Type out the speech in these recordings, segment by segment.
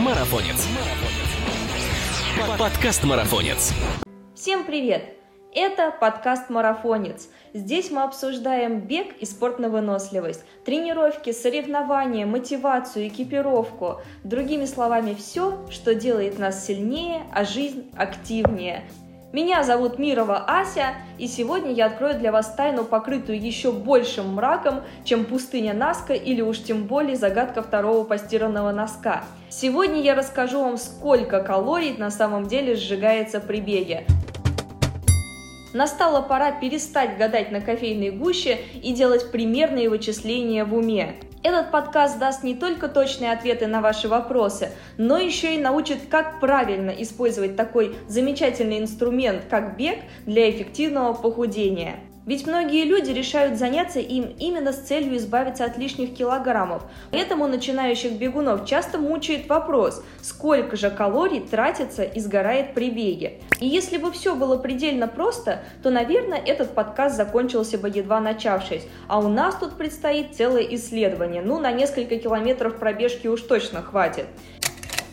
Марафонец. Подкаст Марафонец. Всем привет! Это подкаст «Марафонец». Здесь мы обсуждаем бег и спорт на выносливость, тренировки, соревнования, мотивацию, экипировку. Другими словами, все, что делает нас сильнее, а жизнь активнее. Меня зовут Мирова Ася, и сегодня я открою для вас тайну, покрытую еще большим мраком, чем пустыня Наска или уж тем более загадка второго постиранного носка. Сегодня я расскажу вам, сколько калорий на самом деле сжигается при беге. Настала пора перестать гадать на кофейной гуще и делать примерные вычисления в уме. Этот подкаст даст не только точные ответы на ваши вопросы, но еще и научит, как правильно использовать такой замечательный инструмент, как бег, для эффективного похудения. Ведь многие люди решают заняться им именно с целью избавиться от лишних килограммов. Поэтому начинающих бегунов часто мучает вопрос, сколько же калорий тратится и сгорает при беге. И если бы все было предельно просто, то, наверное, этот подкаст закончился бы едва начавшись. А у нас тут предстоит целое исследование. Ну, на несколько километров пробежки уж точно хватит.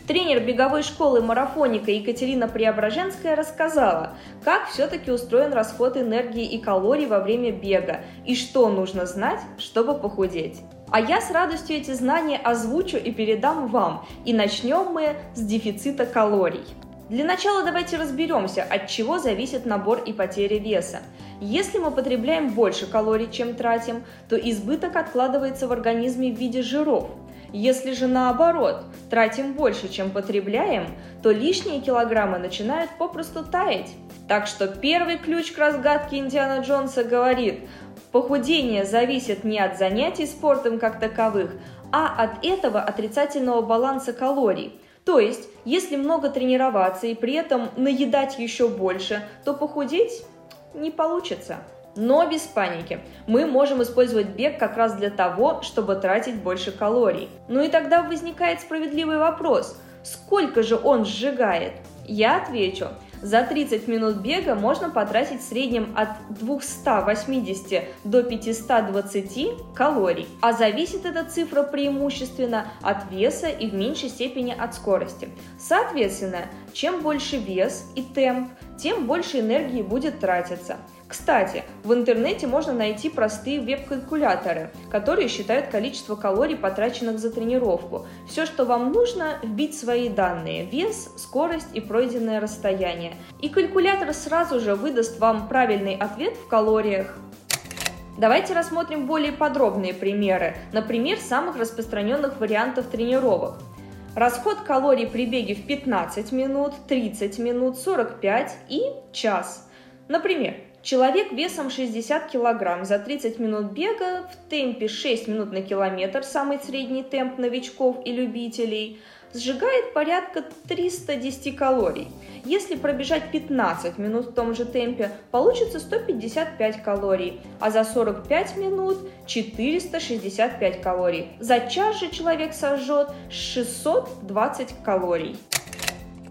Тренер беговой школы марафоника Екатерина Преображенская рассказала, как все-таки устроен расход энергии и калорий во время бега и что нужно знать, чтобы похудеть. А я с радостью эти знания озвучу и передам вам. И начнем мы с дефицита калорий. Для начала давайте разберемся, от чего зависит набор и потеря веса. Если мы потребляем больше калорий, чем тратим, то избыток откладывается в организме в виде жиров – если же наоборот, тратим больше, чем потребляем, то лишние килограммы начинают попросту таять. Так что первый ключ к разгадке Индиана Джонса говорит, похудение зависит не от занятий спортом как таковых, а от этого отрицательного баланса калорий. То есть, если много тренироваться и при этом наедать еще больше, то похудеть не получится. Но без паники. Мы можем использовать бег как раз для того, чтобы тратить больше калорий. Ну и тогда возникает справедливый вопрос, сколько же он сжигает? Я отвечу, за 30 минут бега можно потратить в среднем от 280 до 520 калорий, а зависит эта цифра преимущественно от веса и в меньшей степени от скорости. Соответственно, чем больше вес и темп, тем больше энергии будет тратиться. Кстати, в интернете можно найти простые веб-калькуляторы, которые считают количество калорий, потраченных за тренировку. Все, что вам нужно, вбить свои данные – вес, скорость и пройденное расстояние. И калькулятор сразу же выдаст вам правильный ответ в калориях. Давайте рассмотрим более подробные примеры, например, самых распространенных вариантов тренировок. Расход калорий при беге в 15 минут, 30 минут, 45 и час. Например, Человек весом 60 кг за 30 минут бега в темпе 6 минут на километр, самый средний темп новичков и любителей, сжигает порядка 310 калорий. Если пробежать 15 минут в том же темпе, получится 155 калорий, а за 45 минут 465 калорий. За час же человек сожжет 620 калорий.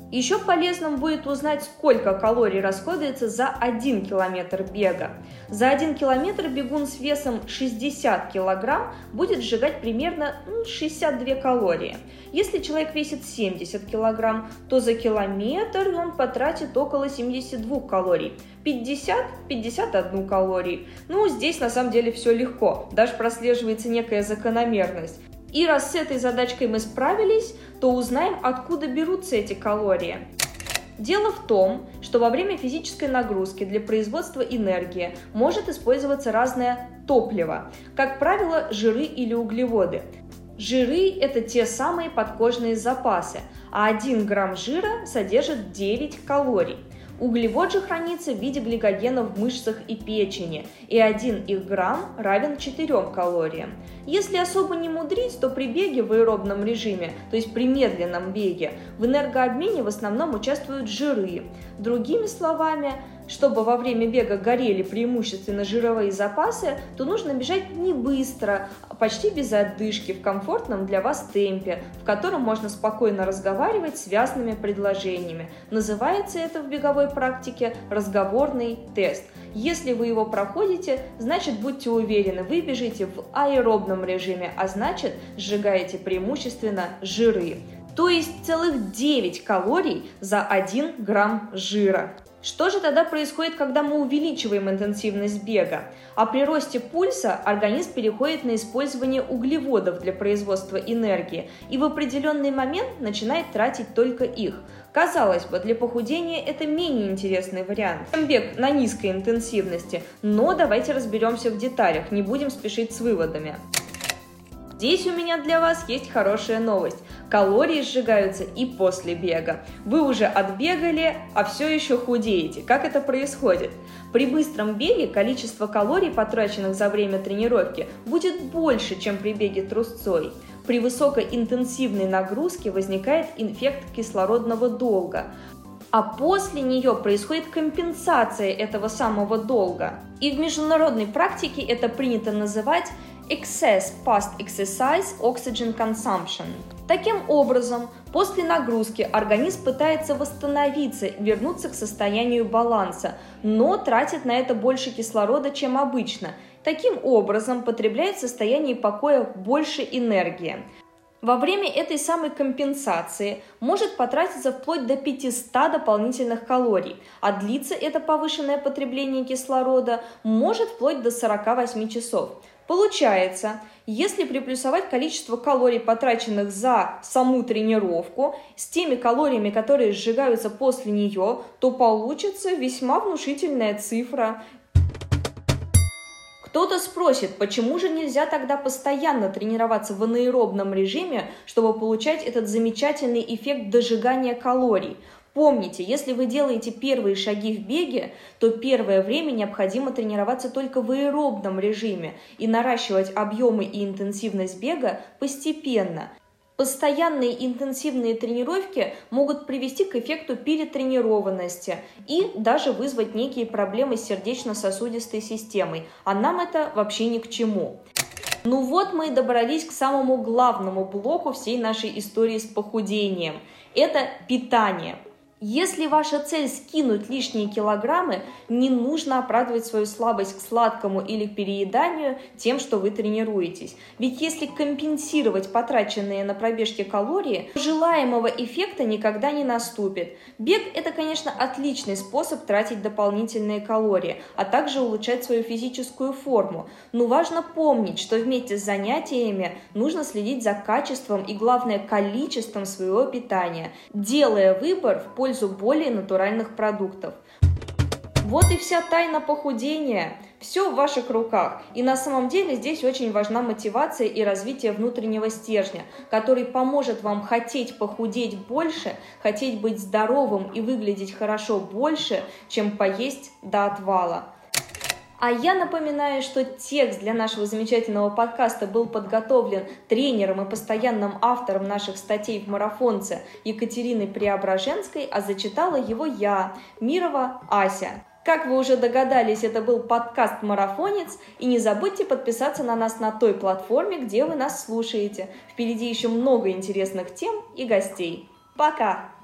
Еще полезным будет узнать, сколько калорий расходуется за 1 километр бега. За 1 километр бегун с весом 60 килограмм будет сжигать примерно 62 калории. Если человек весит 70 килограмм, то за километр он потратит около 72 калорий. 50-51 калорий. Ну, здесь на самом деле все легко, даже прослеживается некая закономерность. И раз с этой задачкой мы справились, то узнаем, откуда берутся эти калории. Дело в том, что во время физической нагрузки для производства энергии может использоваться разное топливо, как правило, жиры или углеводы. Жиры – это те самые подкожные запасы, а 1 грамм жира содержит 9 калорий. Углевод же хранится в виде гликогена в мышцах и печени, и 1 их грамм равен 4 калориям. Если особо не мудрить, то при беге в аэробном режиме, то есть при медленном беге, в энергообмене в основном участвуют жиры. Другими словами, чтобы во время бега горели преимущественно жировые запасы, то нужно бежать не быстро, а почти без отдышки, в комфортном для вас темпе, в котором можно спокойно разговаривать связанными предложениями. Называется это в беговой практике разговорный тест. Если вы его проходите, значит будьте уверены, вы бежите в аэробном режиме, а значит сжигаете преимущественно жиры. то есть целых 9 калорий за 1 грамм жира. Что же тогда происходит, когда мы увеличиваем интенсивность бега? А при росте пульса организм переходит на использование углеводов для производства энергии и в определенный момент начинает тратить только их. Казалось бы, для похудения это менее интересный вариант, бег на низкой интенсивности, но давайте разберемся в деталях, не будем спешить с выводами. Здесь у меня для вас есть хорошая новость. Калории сжигаются и после бега. Вы уже отбегали, а все еще худеете. Как это происходит? При быстром беге количество калорий, потраченных за время тренировки, будет больше, чем при беге трусцой. При высокоинтенсивной нагрузке возникает инфект кислородного долга а после нее происходит компенсация этого самого долга. И в международной практике это принято называть excess post-exercise oxygen consumption. Таким образом, после нагрузки организм пытается восстановиться, вернуться к состоянию баланса, но тратит на это больше кислорода, чем обычно. Таким образом, потребляет в состоянии покоя больше энергии. Во время этой самой компенсации может потратиться вплоть до 500 дополнительных калорий, а длится это повышенное потребление кислорода может вплоть до 48 часов. Получается, если приплюсовать количество калорий, потраченных за саму тренировку, с теми калориями, которые сжигаются после нее, то получится весьма внушительная цифра. Кто-то спросит, почему же нельзя тогда постоянно тренироваться в анаэробном режиме, чтобы получать этот замечательный эффект дожигания калорий? Помните, если вы делаете первые шаги в беге, то первое время необходимо тренироваться только в аэробном режиме и наращивать объемы и интенсивность бега постепенно. Постоянные интенсивные тренировки могут привести к эффекту перетренированности и даже вызвать некие проблемы с сердечно-сосудистой системой, а нам это вообще ни к чему. Ну вот мы и добрались к самому главному блоку всей нашей истории с похудением. Это питание. Если ваша цель скинуть лишние килограммы, не нужно оправдывать свою слабость к сладкому или перееданию тем, что вы тренируетесь. Ведь если компенсировать потраченные на пробежке калории, желаемого эффекта никогда не наступит. Бег – это, конечно, отличный способ тратить дополнительные калории, а также улучшать свою физическую форму. Но важно помнить, что вместе с занятиями нужно следить за качеством и, главное, количеством своего питания, делая выбор в пользу пользу более натуральных продуктов. Вот и вся тайна похудения. Все в ваших руках. И на самом деле здесь очень важна мотивация и развитие внутреннего стержня, который поможет вам хотеть похудеть больше, хотеть быть здоровым и выглядеть хорошо больше, чем поесть до отвала. А я напоминаю, что текст для нашего замечательного подкаста был подготовлен тренером и постоянным автором наших статей в марафонце Екатериной Преображенской, а зачитала его я, Мирова Ася. Как вы уже догадались, это был подкаст «Марафонец», и не забудьте подписаться на нас на той платформе, где вы нас слушаете. Впереди еще много интересных тем и гостей. Пока!